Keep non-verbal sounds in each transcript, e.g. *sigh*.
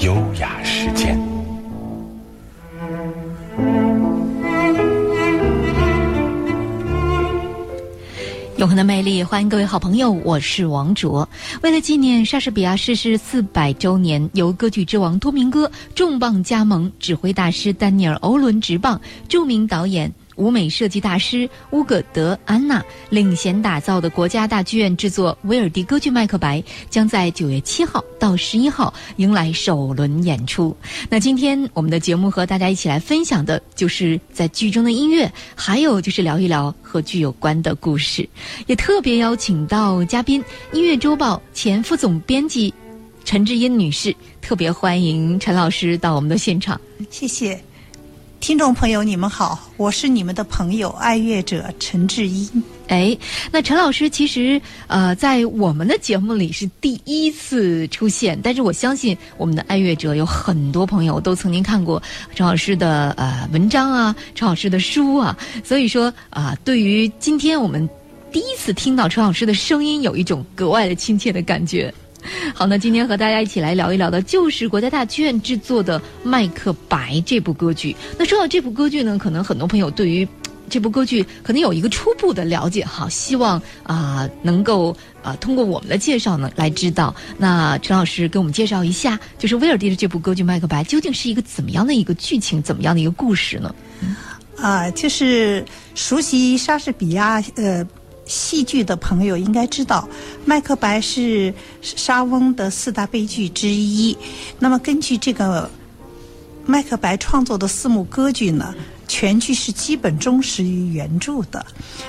优雅时间。永恒的魅力，欢迎各位好朋友，我是王卓。为了纪念莎士比亚逝世四百周年，由歌剧之王多明戈重磅加盟，指挥大师丹尼尔·欧伦执棒，著名导演。舞美设计大师乌葛德·安娜领衔打造的国家大剧院制作威尔第歌剧《麦克白》，将在九月七号到十一号迎来首轮演出。那今天我们的节目和大家一起来分享的就是在剧中的音乐，还有就是聊一聊和剧有关的故事。也特别邀请到嘉宾，音乐周报前副总编辑陈志英女士，特别欢迎陈老师到我们的现场。谢谢。听众朋友，你们好，我是你们的朋友爱乐者陈志英。哎，那陈老师其实呃，在我们的节目里是第一次出现，但是我相信我们的爱乐者有很多朋友都曾经看过陈老师的呃文章啊，陈老师的书啊，所以说啊，对于今天我们第一次听到陈老师的声音，有一种格外的亲切的感觉。好，那今天和大家一起来聊一聊的，就是国家大剧院制作的《麦克白》这部歌剧。那说到这部歌剧呢，可能很多朋友对于这部歌剧可能有一个初步的了解哈，希望啊能够啊通过我们的介绍呢来知道。那陈老师给我们介绍一下，就是威尔第的这部歌剧《麦克白》究竟是一个怎么样的一个剧情，怎么样的一个故事呢？啊，就是熟悉莎士比亚呃。戏剧的朋友应该知道，《麦克白》是莎翁的四大悲剧之一。那么，根据这个《麦克白》创作的四幕歌剧呢，全剧是基本忠实于原著的。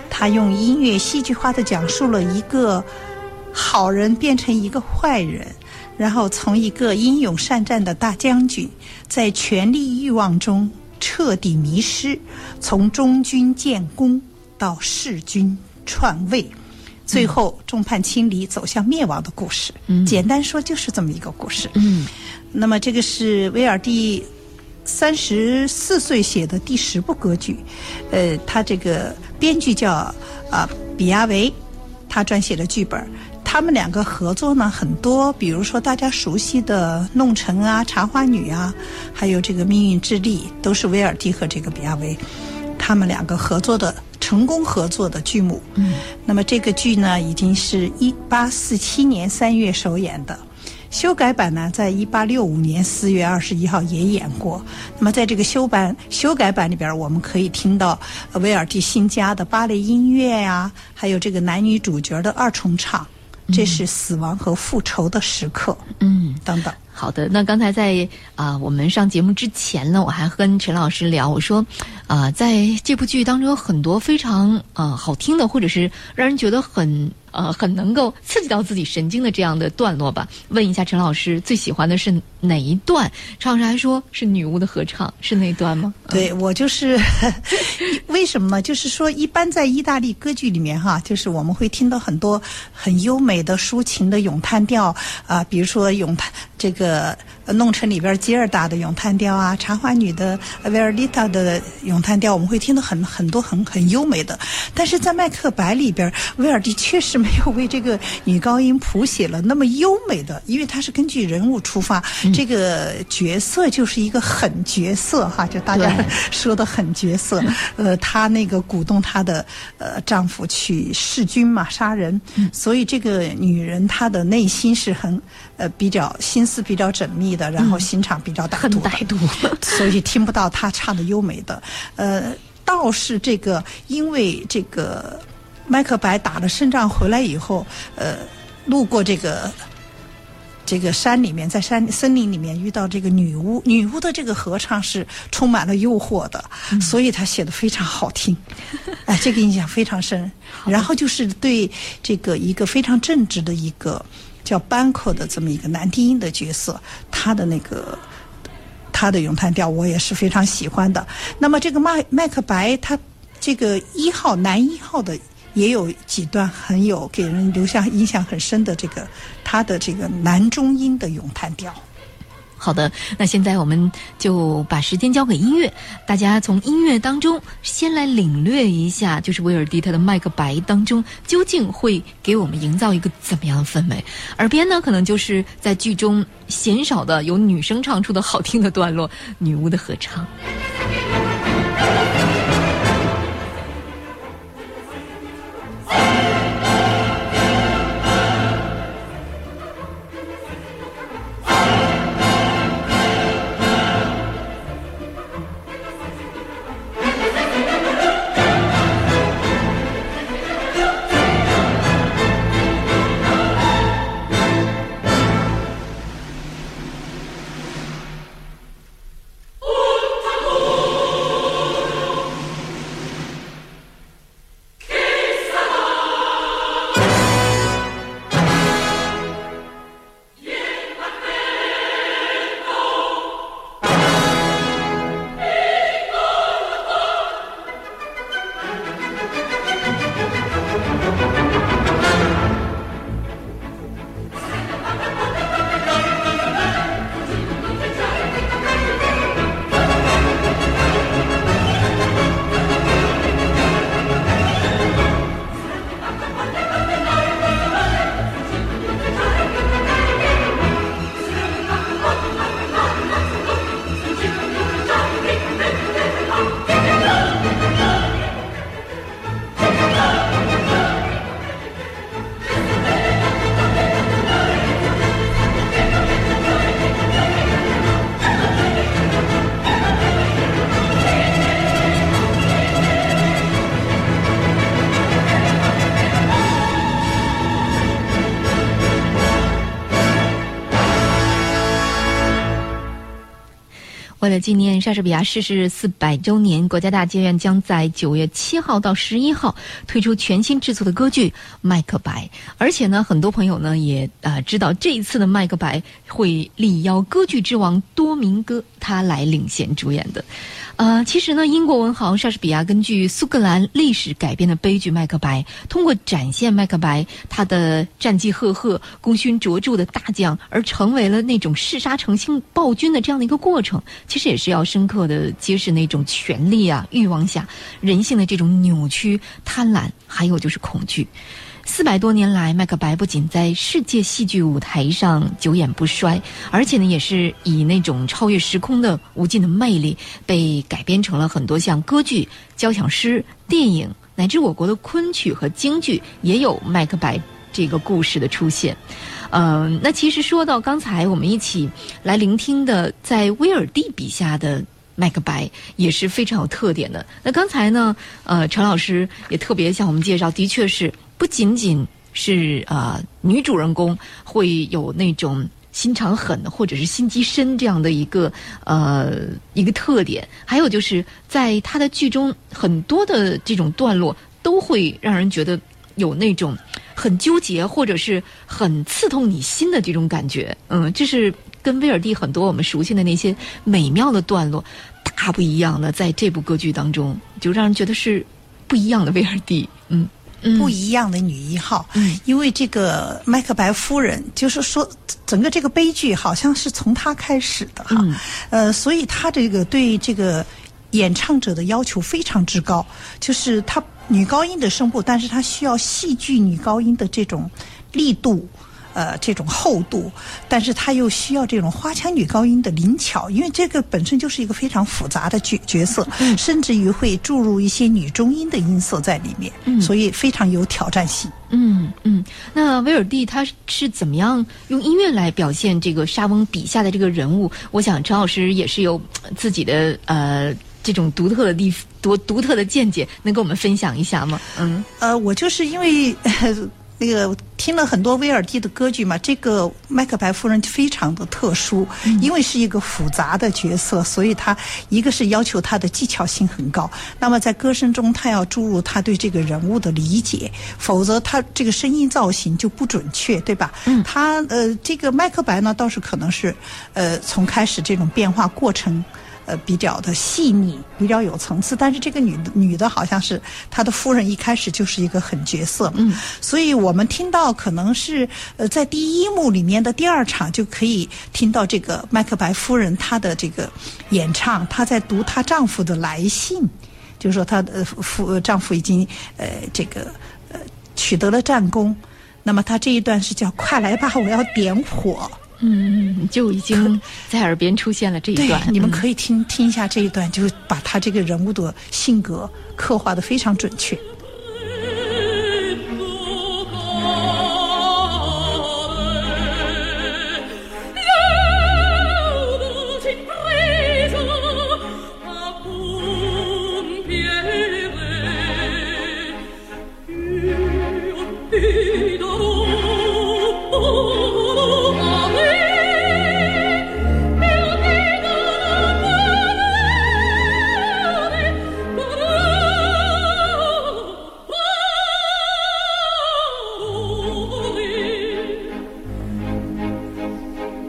他用音乐戏剧化的讲述了一个好人变成一个坏人，然后从一个英勇善战的大将军，在权力欲望中彻底迷失，从忠君建功到弑君。篡位，最后众叛亲离，走向灭亡的故事。简单说，就是这么一个故事。嗯，那么这个是威尔第三十四岁写的第十部歌剧。呃，他这个编剧叫啊比亚维，他撰写的剧本。他们两个合作呢很多，比如说大家熟悉的《弄臣》啊、《茶花女》啊，还有这个《命运之力》，都是威尔第和这个比亚维他们两个合作的。成功合作的剧目，嗯，那么这个剧呢，已经是一八四七年三月首演的，修改版呢，在一八六五年四月二十一号也演过。那么在这个修版修改版里边，我们可以听到威尔第新加的芭蕾音乐呀，还有这个男女主角的二重唱，这是死亡和复仇的时刻，嗯，等等。好的，那刚才在啊我们上节目之前呢，我还跟陈老师聊，我说，啊在这部剧当中有很多非常啊好听的，或者是让人觉得很。呃，很能够刺激到自己神经的这样的段落吧？问一下陈老师，最喜欢的是哪一段？陈老师还说是女巫的合唱，是那段吗？对我就是，*laughs* 为什么？就是说，一般在意大利歌剧里面哈，就是我们会听到很多很优美的抒情的咏叹调啊，比如说咏叹这个《Uh. 弄成》里边吉尔达的咏叹调啊，《茶花女》的维尔丽塔的咏叹调，我们会听到很很多很很优美的。但是在《麦克白》里边，威尔第确实。没有为这个女高音谱写了那么优美的，因为他是根据人物出发，这个角色就是一个狠角色哈，就大家说的狠角色。*laughs* *laughs* 呃，她那个鼓动她的呃丈夫去弑君嘛，杀人，所以这个女人她的内心是很呃比较心思比较缜密的，然后心肠比较很歹毒，*laughs* *laughs* 所以听不到他唱的优美的。呃，倒是这个因为这个。麦克白打了胜仗回来以后，呃，路过这个这个山里面，在山森林里面遇到这个女巫，女巫的这个合唱是充满了诱惑的，所以他写的非常好听，*laughs* 哎，这个印象非常深。然后就是对这个一个非常正直的一个叫班克的这么一个男低音的角色，他的那个他的咏叹调我也是非常喜欢的。那么这个麦麦克白他这个一号男一号的。也有几段很有给人留下印象很深的这个他的这个男中音的咏叹调，好的，那现在我们就把时间交给音乐，大家从音乐当中先来领略一下，就是威尔第他的《麦克白》当中究竟会给我们营造一个怎么样的氛围。耳边呢，可能就是在剧中鲜少的由女生唱出的好听的段落，女巫的合唱。为了纪念莎士比亚逝世四百周年，国家大剧院将在九月七号到十一号推出全新制作的歌剧《麦克白》。而且呢，很多朋友呢也啊知道，这一次的《麦克白》会力邀歌剧之王多明戈他来领衔主演的。呃，其实呢，英国文豪莎士比亚根据苏格兰历史改编的悲剧《麦克白》，通过展现麦克白他的战绩赫赫、功勋卓著的大将，而成为了那种嗜杀成性暴君的这样的一个过程。其实也是要深刻的揭示那种权力啊、欲望下人性的这种扭曲、贪婪，还有就是恐惧。四百多年来，麦克白不仅在世界戏剧舞台上久演不衰，而且呢，也是以那种超越时空的无尽的魅力，被改编成了很多像歌剧、交响诗、电影，乃至我国的昆曲和京剧，也有麦克白这个故事的出现。嗯，那其实说到刚才我们一起来聆听的，在威尔第笔下的麦克白也是非常有特点的。那刚才呢，呃，陈老师也特别向我们介绍，的确是。不仅仅是啊，女主人公会有那种心肠狠或者是心机深这样的一个呃一个特点，还有就是在她的剧中很多的这种段落都会让人觉得有那种很纠结或者是很刺痛你心的这种感觉。嗯，这是跟威尔第很多我们熟悉的那些美妙的段落大不一样的，在这部歌剧当中就让人觉得是不一样的威尔第。嗯。不一样的女一号，因为这个麦克白夫人，就是说整个这个悲剧好像是从她开始的哈，呃，所以她这个对这个演唱者的要求非常之高，就是她女高音的声部，但是她需要戏剧女高音的这种力度。呃，这种厚度，但是他又需要这种花腔女高音的灵巧，因为这个本身就是一个非常复杂的角角色，甚至于会注入一些女中音的音色在里面，所以非常有挑战性。嗯嗯，那威尔第他是怎么样用音乐来表现这个莎翁笔下的这个人物？我想陈老师也是有自己的呃这种独特的地独独特的见解，能跟我们分享一下吗？嗯，呃，我就是因为。那个听了很多威尔第的歌剧嘛，这个麦克白夫人非常的特殊，因为是一个复杂的角色，所以他一个是要求他的技巧性很高，那么在歌声中他要注入他对这个人物的理解，否则他这个声音造型就不准确，对吧？嗯，他呃，这个麦克白呢倒是可能是呃从开始这种变化过程。呃比较的细腻，比较有层次。但是这个女的女的好像是她的夫人，一开始就是一个狠角色嗯。所以我们听到可能是呃在第一幕里面的第二场就可以听到这个麦克白夫人她的这个演唱，她在读她丈夫的来信，就是说她的夫丈夫已经呃这个呃取得了战功。那么他这一段是叫“快来吧，我要点火”。嗯，就已经在耳边出现了这一段。你们可以听听一下这一段，就把他这个人物的性格刻画的非常准确。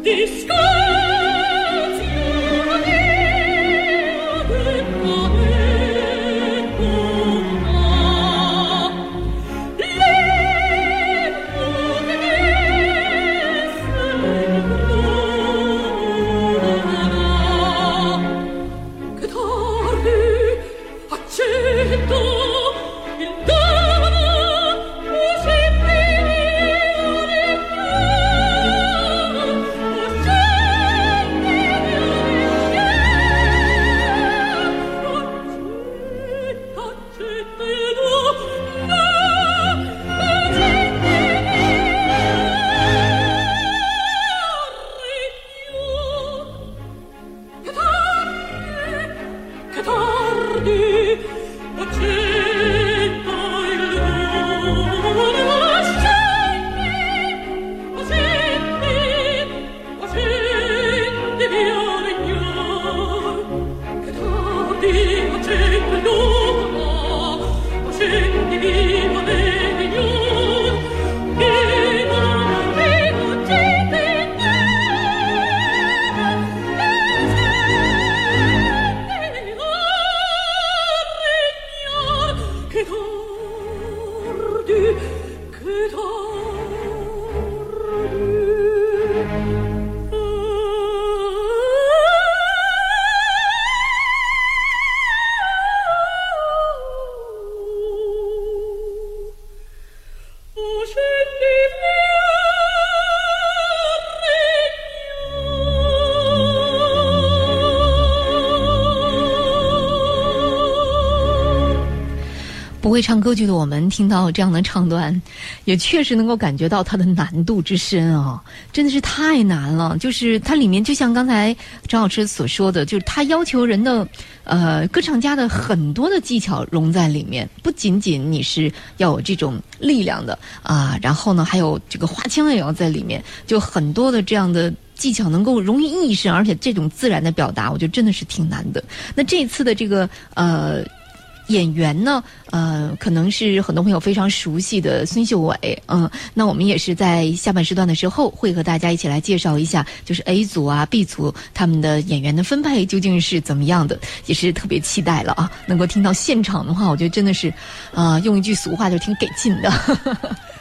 不会唱歌剧的我们听到这样的唱段，也确实能够感觉到它的难度之深啊！真的是太难了。就是它里面就像刚才张老师所说的，就是它要求人的呃歌唱家的很多的技巧融在里面，不仅仅你是要有这种力量的啊，然后呢还有这个花腔也要在里面，就很多的这样的技巧能够融于一身，而且这种自然的表达，我觉得真的是挺难的。那这次的这个呃。演员呢？呃，可能是很多朋友非常熟悉的孙秀伟，嗯，那我们也是在下半时段的时候会和大家一起来介绍一下，就是 A 组啊、B 组他们的演员的分配究竟是怎么样的，也是特别期待了啊！能够听到现场的话，我觉得真的是，啊，用一句俗话就挺给劲的。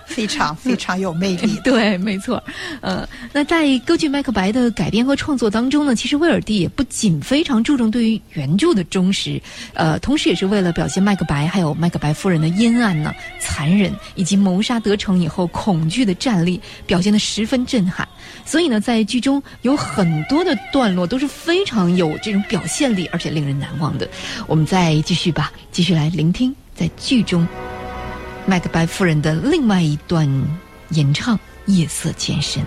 非常 *laughs* 非常有魅力，*laughs* 对，没错。呃，那在歌剧《麦克白》的改编和创作当中呢，其实威尔第也不仅非常注重对于原著的忠实，呃，同时也是为了表现麦克白还有麦克白夫人的阴暗呢、残忍以及谋杀得逞以后恐惧的战力，表现的十分震撼。所以呢，在剧中有很多的段落都是非常有这种表现力，而且令人难忘的。我们再继续吧，继续来聆听在剧中。麦克白夫人的另外一段演唱《夜色渐深》。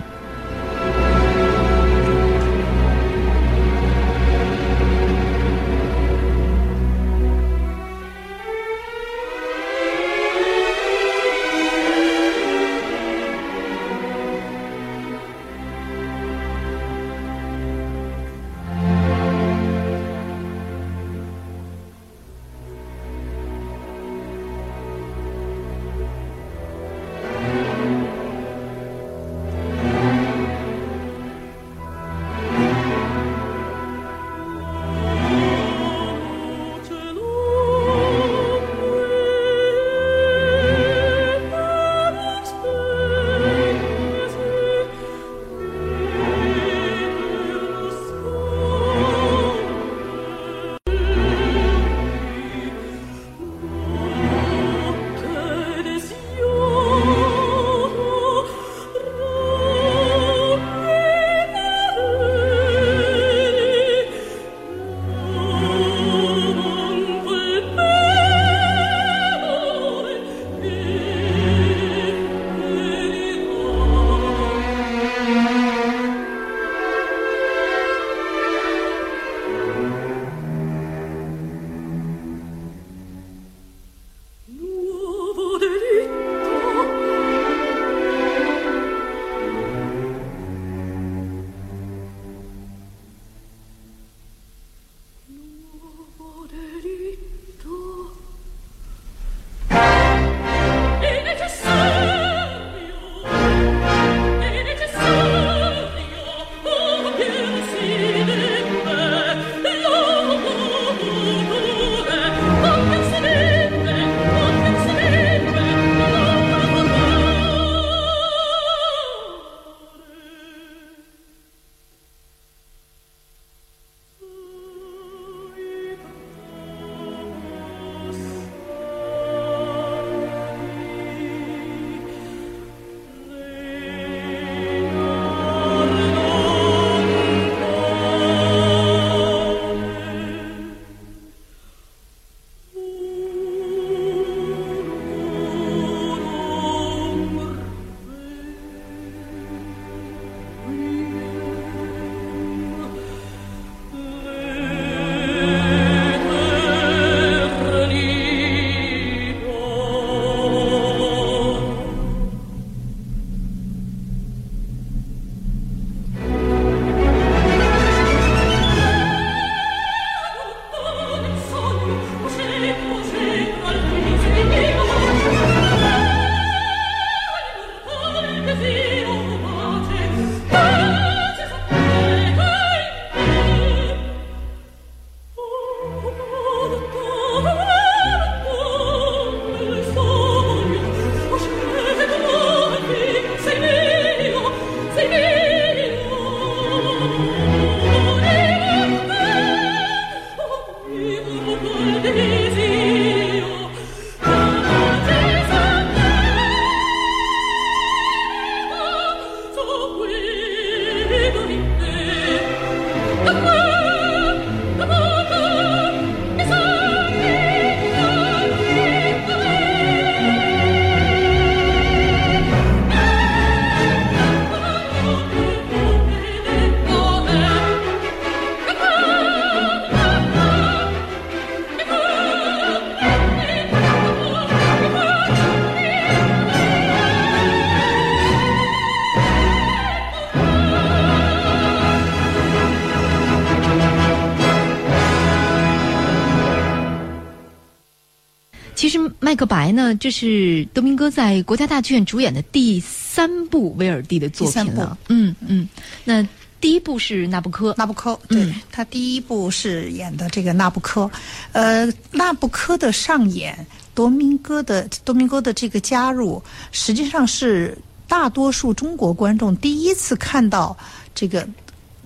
麦克白呢，这是多明哥在国家大剧院主演的第三部威尔第的作品了。嗯嗯，那第一部是《纳布科》，纳布科，对他第一部是演的这个《纳布科》。呃，《纳布科》的上演，多明戈的多明戈的这个加入，实际上是大多数中国观众第一次看到这个。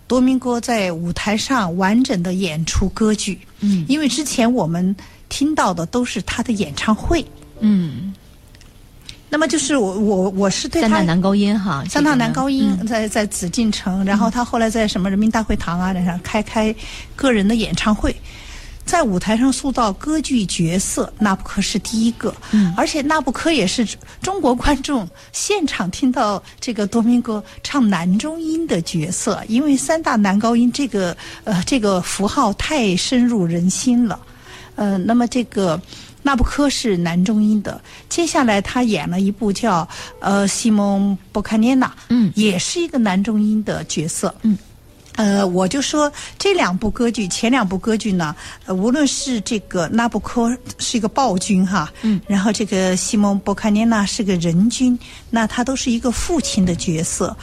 多明戈在舞台上完整的演出歌剧，嗯，因为之前我们听到的都是他的演唱会，嗯。那么就是我我我是对他三大男高音哈，三大男高音在在紫禁城，然后他后来在什么人民大会堂啊那上开开个人的演唱会。在舞台上塑造歌剧角色，那不科是第一个，而且那不科也是中国观众现场听到这个多明戈唱男中音的角色，因为三大男高音这个呃这个符号太深入人心了，呃，那么这个纳布科是男中音的，接下来他演了一部叫呃西蒙博卡涅娜，嗯，也是一个男中音的角色，嗯。呃，我就说这两部歌剧，前两部歌剧呢，呃，无论是这个纳布科是一个暴君哈，嗯，然后这个西蒙博卡涅娜是个人君，那他都是一个父亲的角色。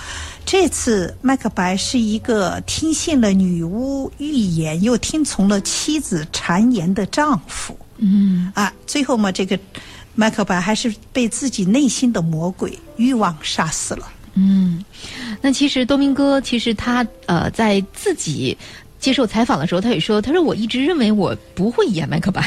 这次麦克白是一个听信了女巫预言又听从了妻子谗言的丈夫，嗯，啊，最后嘛，这个麦克白还是被自己内心的魔鬼欲望杀死了。嗯，那其实多明哥其实他呃在自己接受采访的时候，他也说，他说我一直认为我不会演麦克白，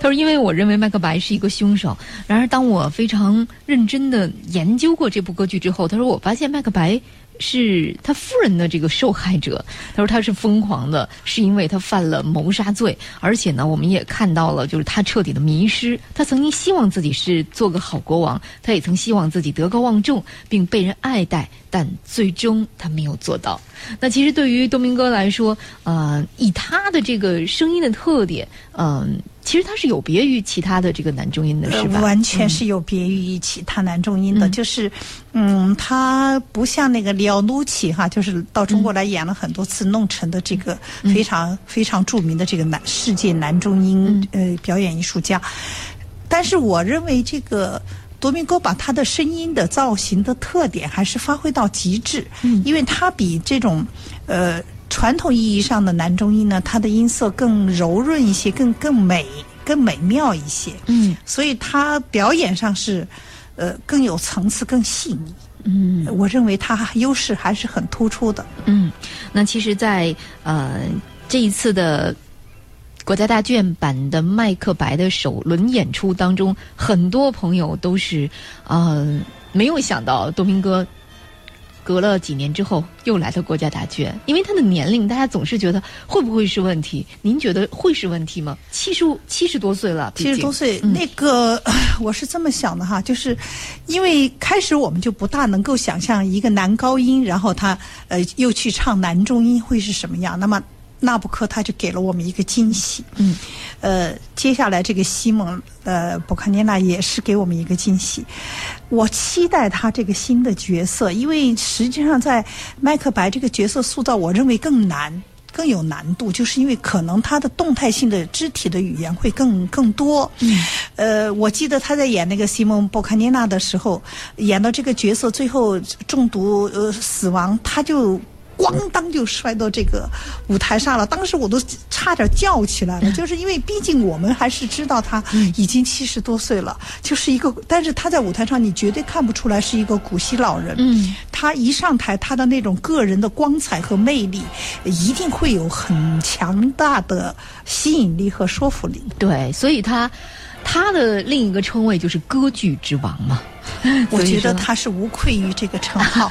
他说因为我认为麦克白是一个凶手。然而当我非常认真的研究过这部歌剧之后，他说我发现麦克白。是他夫人的这个受害者，他说他是疯狂的，是因为他犯了谋杀罪，而且呢，我们也看到了，就是他彻底的迷失。他曾经希望自己是做个好国王，他也曾希望自己德高望重并被人爱戴，但最终他没有做到。那其实对于东明哥来说，呃，以他的这个声音的特点，嗯。其实它是有别于其他的这个男中音的，是吧？完全是有别于其他男中音的，就是，嗯，他不像那个里奥努奇哈，就是到中国来演了很多次，弄成的这个非常非常著名的这个男世界男中音呃表演艺术家。但是我认为这个多明戈把他的声音的造型的特点还是发挥到极致，因为他比这种呃。传统意义上的男中音呢，它的音色更柔润一些，更更美、更美妙一些。嗯，所以他表演上是，呃，更有层次、更细腻。嗯，我认为他优势还是很突出的。嗯，那其实，在呃这一次的国家大剧院版的《麦克白》的首轮演出当中，很多朋友都是呃没有想到多明戈。隔了几年之后，又来到国家大剧院，因为他的年龄，大家总是觉得会不会是问题？您觉得会是问题吗？七十五、七十多岁了，七十多岁，那个 *laughs* 我是这么想的哈，就是因为开始我们就不大能够想象一个男高音，然后他呃又去唱男中音会是什么样。那么。纳布科他就给了我们一个惊喜，嗯，呃，接下来这个西蒙呃博卡涅娜也是给我们一个惊喜。我期待他这个新的角色，因为实际上在麦克白这个角色塑造，我认为更难，更有难度，就是因为可能他的动态性的肢体的语言会更更多。嗯，呃，我记得他在演那个西蒙博卡涅娜的时候，演到这个角色最后中毒呃死亡，他就。咣当就摔到这个舞台上了，当时我都差点叫起来了，就是因为毕竟我们还是知道他已经七十多岁了，就是一个，但是他在舞台上你绝对看不出来是一个古稀老人。嗯，他一上台，他的那种个人的光彩和魅力，一定会有很强大的吸引力和说服力。对，所以他他的另一个称谓就是歌剧之王嘛。*laughs* 我觉得他是无愧于这个称号。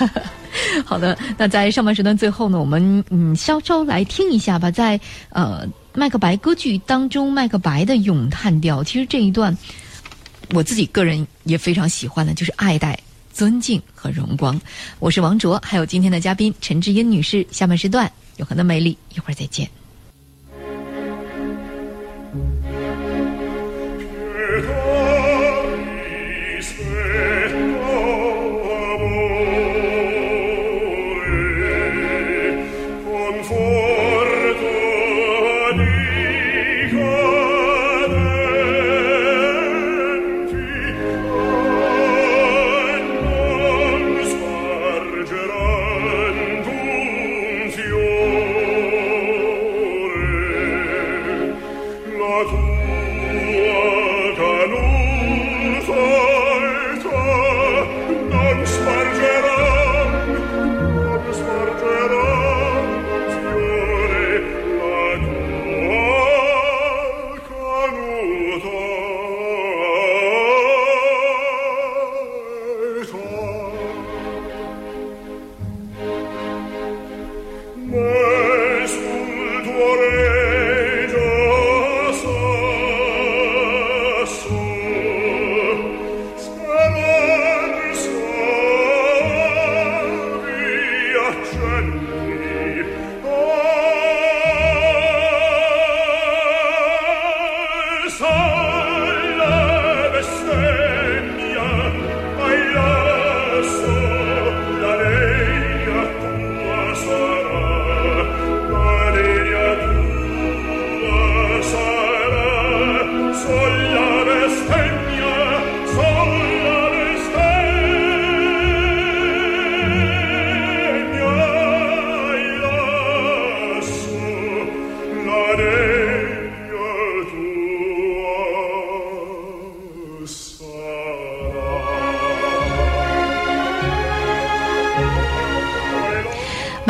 *laughs* 好的，那在上半时段最后呢，我们嗯稍稍来听一下吧。在呃麦克白歌剧当中，麦克白的咏叹调，其实这一段我自己个人也非常喜欢的，就是爱戴、尊敬和荣光。我是王卓，还有今天的嘉宾陈志英女士。下半时段永恒的魅力，一会儿再见。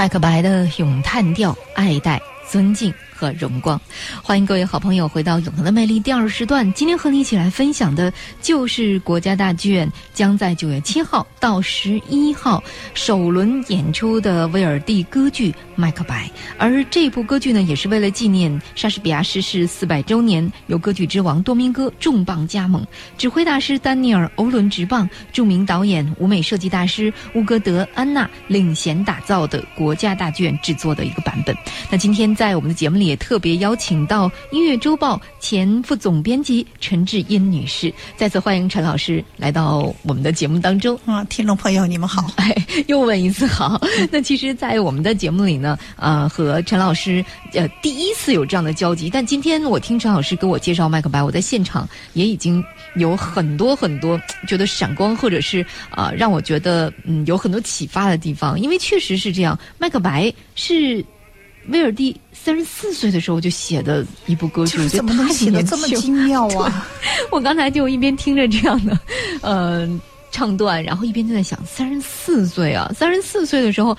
麦克白的咏叹调，爱戴、尊敬。和荣光，欢迎各位好朋友回到《永恒的魅力》第二时段。今天和你一起来分享的，就是国家大剧院将在九月七号到十一号首轮演出的威尔第歌剧《麦克白》。而这部歌剧呢，也是为了纪念莎士比亚逝世四百周年，由歌剧之王多明戈重磅加盟，指挥大师丹尼尔·欧伦执棒，著名导演、舞美设计大师乌戈德·安娜领衔打造的国家大剧院制作的一个版本。那今天在我们的节目里。也特别邀请到《音乐周报》前副总编辑陈志英女士，再次欢迎陈老师来到我们的节目当中。*laughs* 啊，听众朋友，你们好！哎，又问一次好。那其实，在我们的节目里呢，呃，和陈老师呃第一次有这样的交集。但今天我听陈老师给我介绍《麦克白》，我在现场也已经有很多很多觉得闪光，或者是啊，让我觉得嗯有很多启发的地方。因为确实是这样，《麦克白》是。威尔第三十四岁的时候就写的一部歌剧，怎么能写的这么精妙啊？*laughs* 我刚才就一边听着这样的呃唱段，然后一边就在想，三十四岁啊，三十四岁的时候，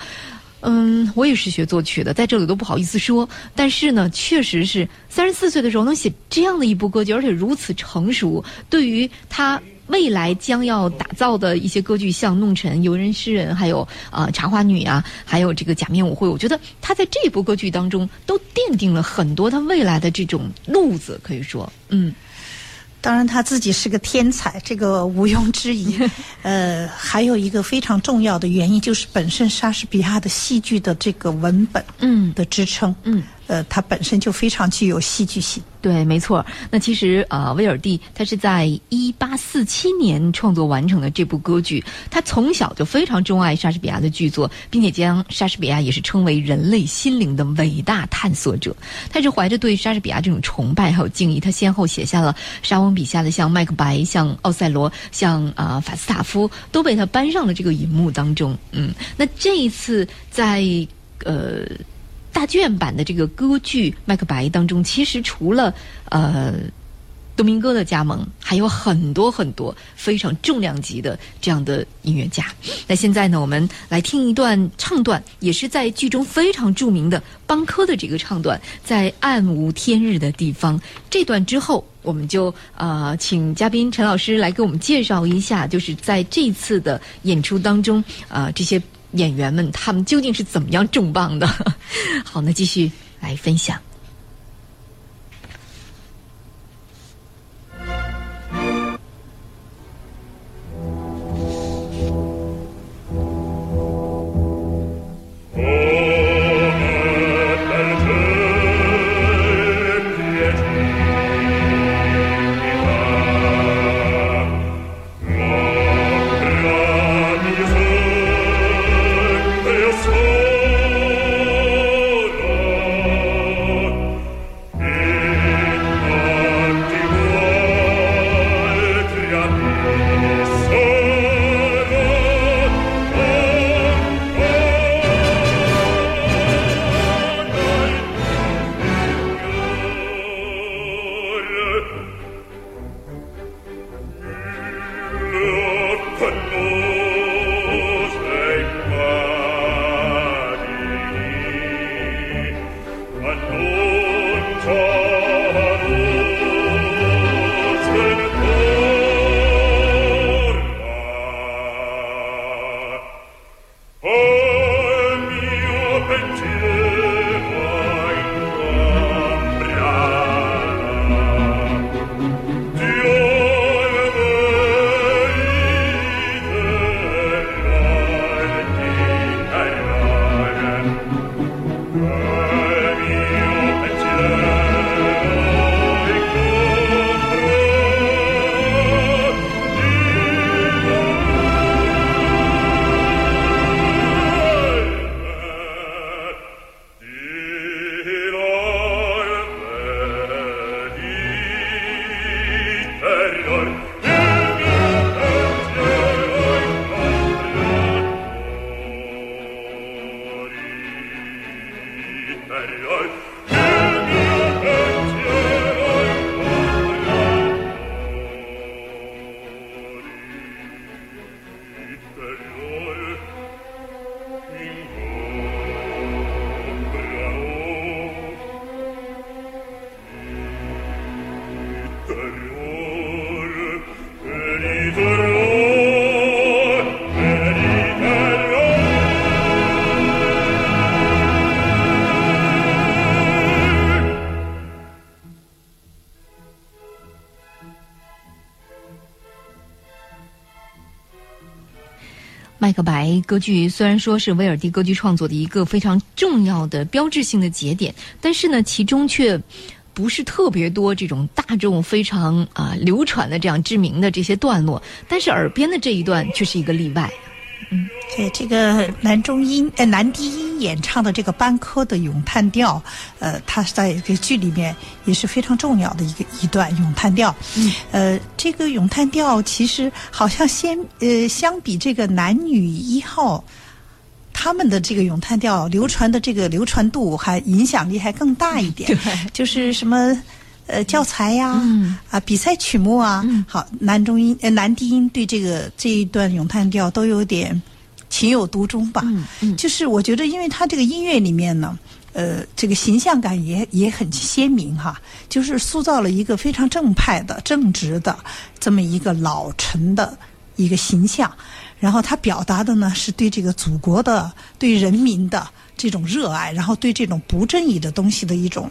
嗯，我也是学作曲的，在这里都不好意思说，但是呢，确实是三十四岁的时候能写这样的一部歌曲，而且如此成熟，对于他。未来将要打造的一些歌剧，像《弄臣》《游人诗人》，还有啊《茶花女》啊，还有这个《假面舞会》，我觉得他在这部歌剧当中都奠定了很多他未来的这种路子，可以说，嗯。当然，他自己是个天才，这个毋庸置疑。*laughs* 呃，还有一个非常重要的原因，就是本身莎士比亚的戏剧的这个文本，嗯，的支撑，嗯。呃，它本身就非常具有戏剧性。对，没错。那其实啊，威尔第他是在一八四七年创作完成的这部歌剧。他从小就非常钟爱莎士比亚的剧作，并且将莎士比亚也是称为人类心灵的伟大探索者。他是怀着对莎士比亚这种崇拜还有敬意，他先后写下了莎翁笔下的像《麦克白》、像《奥赛罗》、像啊《法斯塔夫》，都被他搬上了这个荧幕当中。嗯，那这一次在呃。大卷版的这个歌剧《麦克白》当中，其实除了呃多明戈的加盟，还有很多很多非常重量级的这样的音乐家。那现在呢，我们来听一段唱段，也是在剧中非常著名的邦科的这个唱段，在暗无天日的地方。这段之后，我们就呃请嘉宾陈老师来给我们介绍一下，就是在这次的演出当中啊这些。演员们，他们究竟是怎么样重磅的？*laughs* 好，那继续来分享。克白》歌剧虽然说是威尔第歌剧创作的一个非常重要的标志性的节点，但是呢，其中却不是特别多这种大众非常啊、流传的这样知名的这些段落，但是耳边的这一段却是一个例外。对这个男中音呃男低音演唱的这个班科的咏叹调，呃，它在这个剧里面也是非常重要的一个一段咏叹调。嗯，呃，这个咏叹调其实好像先呃相比这个男女一号。他们的这个咏叹调流传的这个流传度还影响力还更大一点，就是什么呃教材呀、啊比赛曲目啊，好男中音呃男低音对这个这一段咏叹调都有点情有独钟吧。就是我觉得，因为他这个音乐里面呢。呃，这个形象感也也很鲜明哈，就是塑造了一个非常正派的、正直的这么一个老臣的一个形象。然后他表达的呢是对这个祖国的、对人民的这种热爱，然后对这种不正义的东西的一种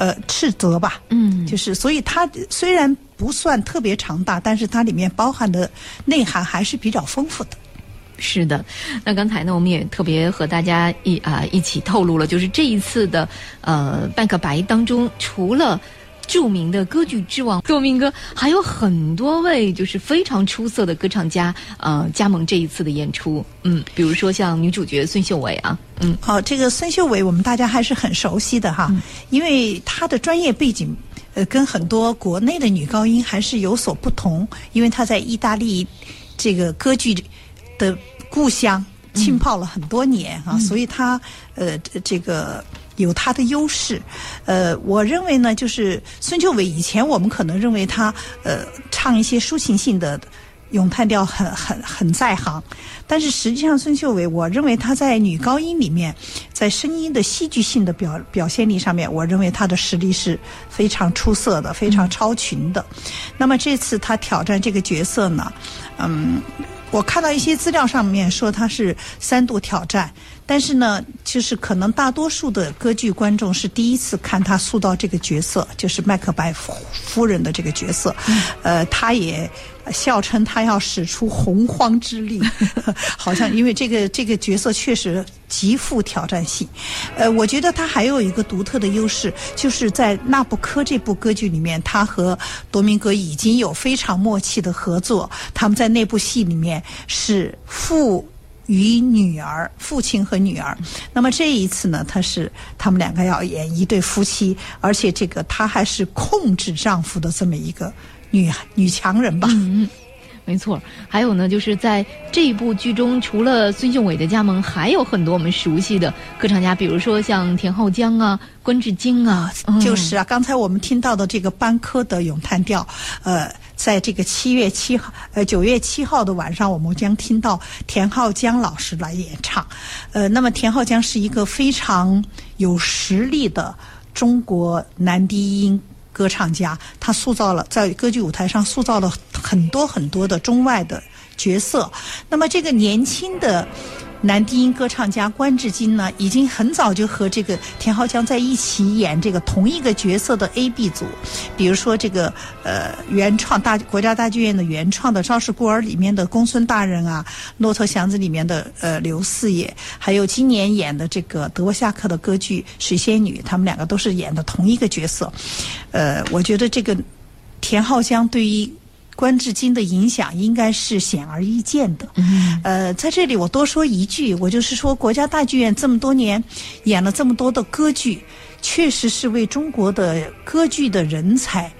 呃斥责吧。嗯就是所以它虽然不算特别长大，但是它里面包含的内涵还是比较丰富的。是的，那刚才呢，我们也特别和大家一啊、一起透露了，就是这一次的呃半克白当中，除了著名的歌剧之王多明哥，还有很多位就是非常出色的歌唱家呃加盟这一次的演出。嗯，比如说像女主角孙秀伟啊，嗯哦，这个孙秀伟我们大家还是很熟悉的哈，因为她的专业背景。呃，跟很多国内的女高音还是有所不同，因为她在意大利这个歌剧的故乡浸泡了很多年啊，所以她呃这个有她的优势。呃，我认为呢，就是孙秀伟以前我们可能认为她呃唱一些抒情性的咏叹调很很很在行，但是实际上孙秀伟，我认为她在女高音里面，在声音的戏剧性的表表现力上面，我认为她的实力是非常出色的，非常超群的。那么这次她挑战这个角色呢，嗯。我看到一些资料上面说她是三度挑战，但是呢，就是可能大多数的歌剧观众是第一次看他塑造这个角色，就是麦克白夫夫人的这个角色，呃，他也笑称他要使出洪荒之力，*laughs* 好像因为这个这个角色确实极富挑战性。呃，我觉得他还有一个独特的优势，就是在《纳布科》这部歌剧里面，他和多明戈已经有非常默契的合作，他们在那部戏里面是父。与女儿，父亲和女儿。那么这一次呢，他是他们两个要演一对夫妻，而且这个她还是控制丈夫的这么一个女女强人吧。没错，还有呢，就是在这一部剧中，除了孙秀伟的加盟，还有很多我们熟悉的歌唱家，比如说像田浩江啊、关智京啊，就是啊，刚才我们听到的这个班科的咏叹调，呃，在这个七月七号，呃九月七号的晚上，我们将听到田浩江老师来演唱。呃，那么田浩江是一个非常有实力的中国男低音。歌唱家，他塑造了在歌剧舞台上塑造了很多很多的中外的角色。那么这个年轻的男低音歌唱家关智金呢，已经很早就和这个田浩江在一起演这个同一个角色的 A、B 组，比如说这个呃原创大国家大剧院的原创的《赵氏孤儿》里面的公孙大人啊，《骆驼祥子》里面的呃刘四爷，还有今年演的这个德沃夏克的歌剧《水仙女》，他们两个都是演的同一个角色。呃，我觉得这个田浩江对于关智金的影响应该是显而易见的。呃，在这里我多说一句，我就是说，国家大剧院这么多年演了这么多的歌剧，确实是为中国的歌剧的人才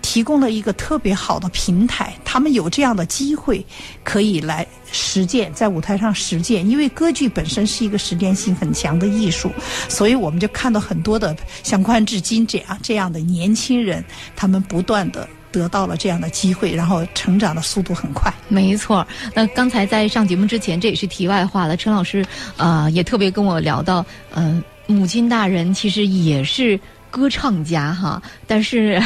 提供了一个特别好的平台。他们有这样的机会可以来实践，在舞台上实践。因为歌剧本身是一个实践性很强的艺术，所以我们就看到很多的像关智金这样这样的年轻人，他们不断的。得到了这样的机会，然后成长的速度很快。没错，那刚才在上节目之前，这也是题外话了。陈老师啊、呃也特别跟我聊到，嗯、母亲大人其实也是。歌唱家哈，但是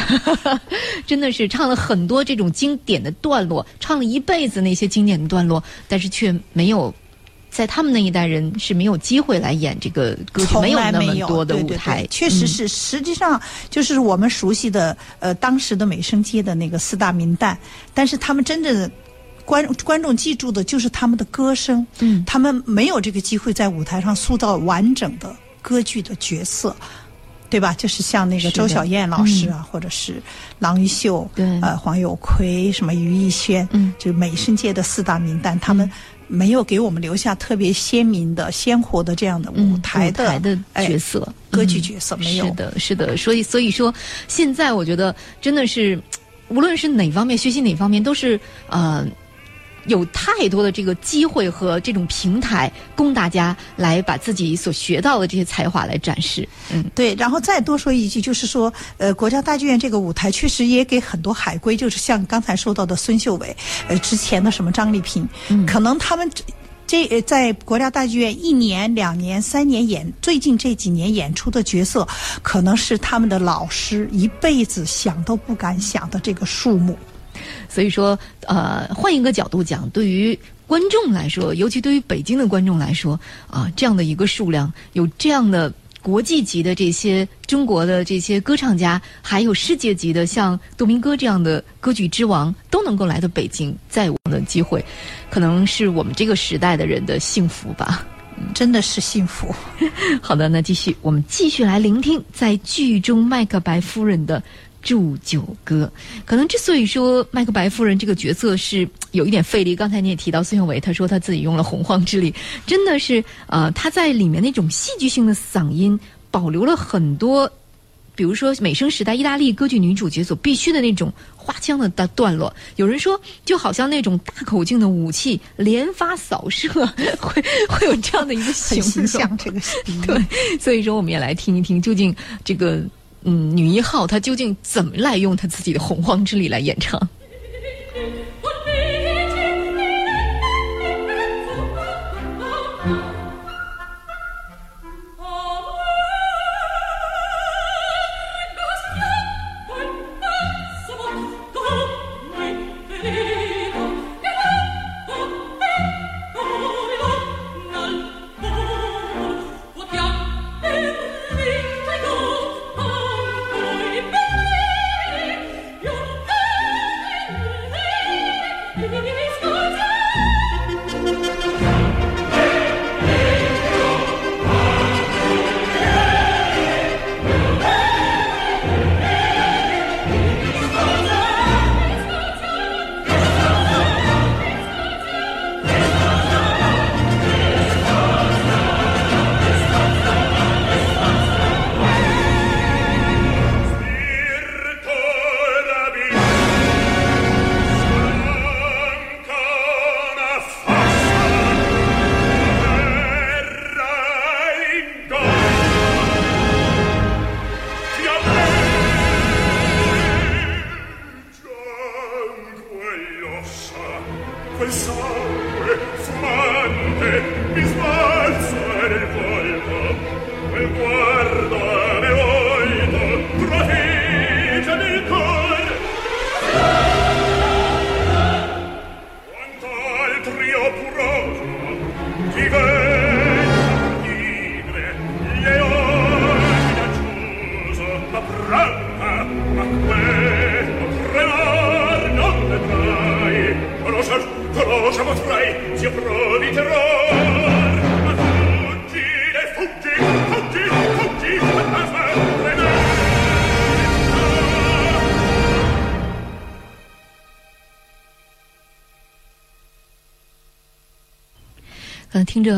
*laughs* 真的是唱了很多这种经典的段落，唱了一辈子那些经典的段落，但是却没有在他们那一代人是没有机会来演这个歌剧，没有那来没有么多的对对舞台，对确实嗯是。实际上就是我们熟悉的呃当时的美声街的那个四大名旦，但是他们真正的观观众记住的就是他们的歌声，嗯他们没有这个机会在舞台上塑造完整的歌剧的角色。对吧？就是像那个周小燕老师啊，或者是郎玉秀，对。呃，黄有奎，什么于艺轩，嗯。就是美声界的四大名旦，他们没有给我们留下特别鲜明的、鲜活的这样的嗯舞台的、舞台的哎角色，歌剧嗯角色没有。是的，是的，所以所以说，现在我觉得真的是，无论是哪方面学习哪方面，都是呃。有太多的这个机会和这种平台，供大家来把自己所学到的这些才华来展示。嗯，对，然后再多说一句，就是说，呃，国家大剧院这个舞台确实也给很多海归，就是像刚才说到的孙秀伟，呃，之前的什么张丽萍，可能他们这。这呃在国家大剧院一年、两年、三年演，最近这几年演出的角色，可能是他们的老师一辈子想都不敢想的这个数目。所以说，呃，换一个角度讲，对于观众来说，尤其对于北京的观众来说，啊，这样的一个数量，有这样的国际级的这些中国的这些歌唱家，还有世界级的像杜明戈这样的歌剧之王，都能够来到北京，再有的机会，可能是我们这个时代的人的幸福吧。真的是幸福。*laughs* 好的，那继续，我们继续来聆听在剧中麦克白夫人的祝酒歌。可能之所以说麦克白夫人这个角色是有一点费力，刚才你也提到孙秀伟，他说他自己用了洪荒之力，真的是呃他在里面那种戏剧性的嗓音保留了很多。比如说美声时代意大利歌剧女主角所必须的那种花腔的段段落，有人说就好像那种大口径的武器连发扫射，会会有这样的一个形象这个。*laughs* 对，所以说我们也来听一听，究竟这个嗯女一号她究竟怎么来用她自己的洪荒之力来演唱？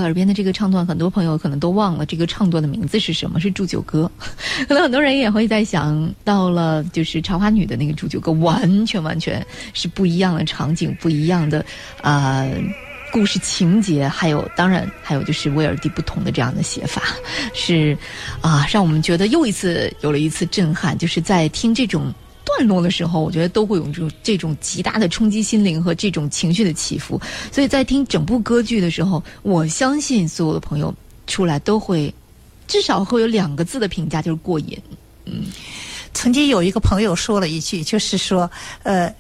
耳边的这个唱段，很多朋友可能都忘了这个唱段的名字是什么，是祝酒歌。*laughs* 可能很多人也会在想，到了就是茶花女的那个祝酒歌，完全完全是不一样的场景，不一样的啊、故事情节，还有当然还有就是威尔第不同的这样的写法，*laughs* 是啊、让我们觉得又一次有了一次震撼，就是在听这种。段落的时候，我觉得都会有这种这种极大的冲击心灵和这种情绪的起伏。所以在听整部歌剧的时候，我相信所有的朋友出来都会至少会有两个字的评价，就是过瘾。嗯曾经有一个朋友说了一句，就是说，呃，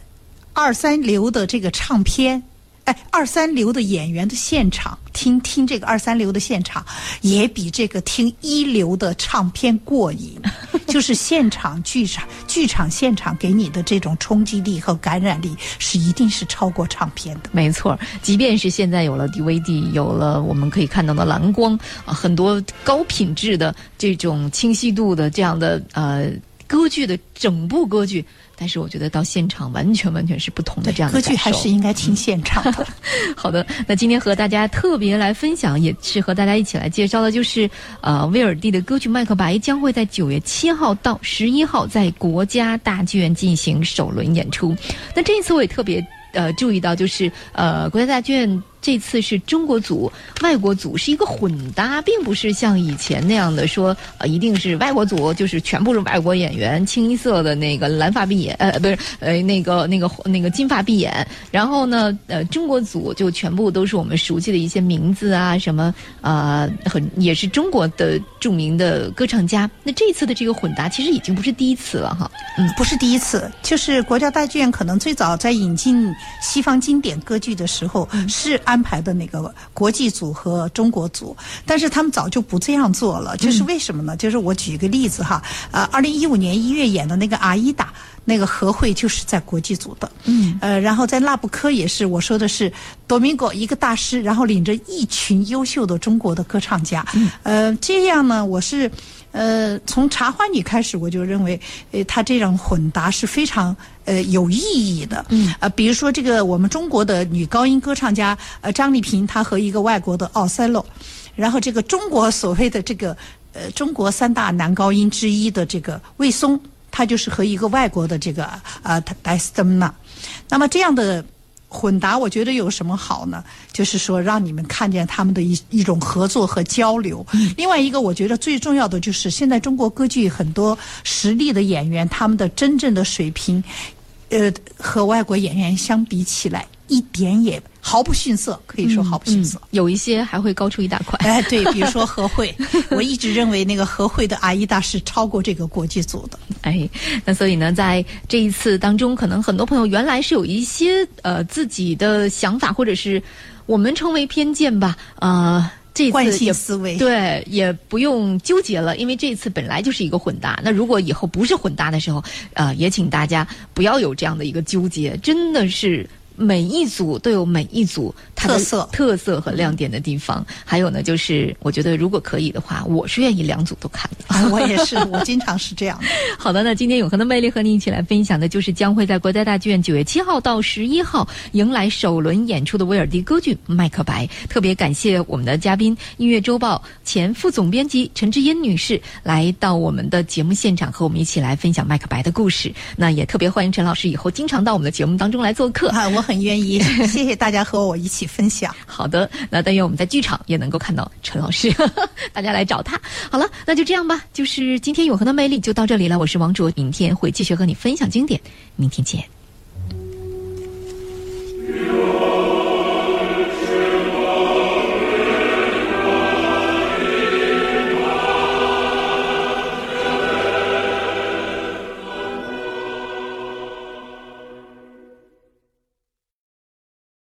二三流的这个唱片，哎，二三流的演员的现场，听听这个二三流的现场，也比这个听一流的唱片过瘾。*laughs* 就是现场剧场剧场现场给你的这种冲击力和感染力是一定是超过唱片的。没错，即便是现在有了 DVD，有了我们可以看到的蓝光啊，很多高品质的这种清晰度的这样的呃歌剧的整部歌剧。但是我觉得到现场完全完全是不同的这样的歌剧还是应该听现场的。*laughs* 好的，那今天和大家特别来分享，也是和大家一起来介绍的，就是呃威尔第的歌剧《麦克白》将会在九月七号到十一号在国家大剧院进行首轮演出。那这一次我也特别呃注意到，就是呃国家大剧院。这次是中国组、外国组是一个混搭，并不是像以前那样的说，呃，一定是外国组就是全部是外国演员，清一色的那个蓝发碧眼，呃，不是，呃，那个那个那个金发碧眼。然后呢，呃，中国组就全部都是我们熟悉的一些名字啊，什么呃，很也是中国的著名的歌唱家。那这次的这个混搭其实已经不是第一次了哈，嗯，不是第一次，就是国家大剧院可能最早在引进西方经典歌剧的时候是按。安排的那个国际组和中国组，但是他们早就不这样做了。就是为什么呢？就是我举一个例子哈，呃，二零一五年一月演的那个《阿依达》，那个和会就是在国际组的。嗯，呃，然后在纳布科也是，我说的是多明戈一个大师，然后领着一群优秀的中国的歌唱家。嗯，呃，这样呢，我是。呃，从茶花女开始，我就认为，呃，她这种混搭是非常呃有意义的。嗯，呃，比如说这个我们中国的女高音歌唱家呃张丽萍，她和一个外国的奥塞洛，然后这个中国所谓的这个呃中国三大男高音之一的这个魏松，他就是和一个外国的这个呃戴斯登纳，那么这样的。混搭，我觉得有什么好呢？就是说，让你们看见他们的一一种合作和交流。另外一个，我觉得最重要的就是，现在中国歌剧很多实力的演员，他们的真正的水平，呃，和外国演员相比起来。一点也毫不逊色，可以说毫不逊色。有一些还会高出一大块。哎，对，比如说 *laughs* 和会，我一直认为那个和会的阿依达是超过这个国际组的。哎，那所以呢，在这一次当中，可能很多朋友原来是有一些呃自己的想法，或者是我们称为偏见吧，呃。这次也思维对，也不用纠结了，因为这次本来就是一个混搭。那如果以后不是混搭的时候，呃，也请大家不要有这样的一个纠结，真的是。每一组都有每一组特色、特色和亮点的地方。还有呢，就是我觉得如果可以的话，我是愿意两组都看的。我也是，*laughs* 我经常是这样。好的，那今天永恒的魅力和您一起来分享的就是将会在国家大剧院九月七号到十一号迎来首轮演出的威尔第歌剧《麦克白》。特别感谢我们的嘉宾音乐周报前副总编辑陈志英女士来到我们的节目现场和我们一起来分享《麦克白》的故事。那也特别欢迎陈老师以后经常到我们的节目当中来做客。啊，我。很愿意 *laughs* 谢谢大家和我一起分享。好的那但愿我们在剧场也能够看到陈老师 *laughs* 大家来找他。好了那就这样吧就是今天永恒的魅力就到这里了我是王卓明天会继续和你分享经典明天见。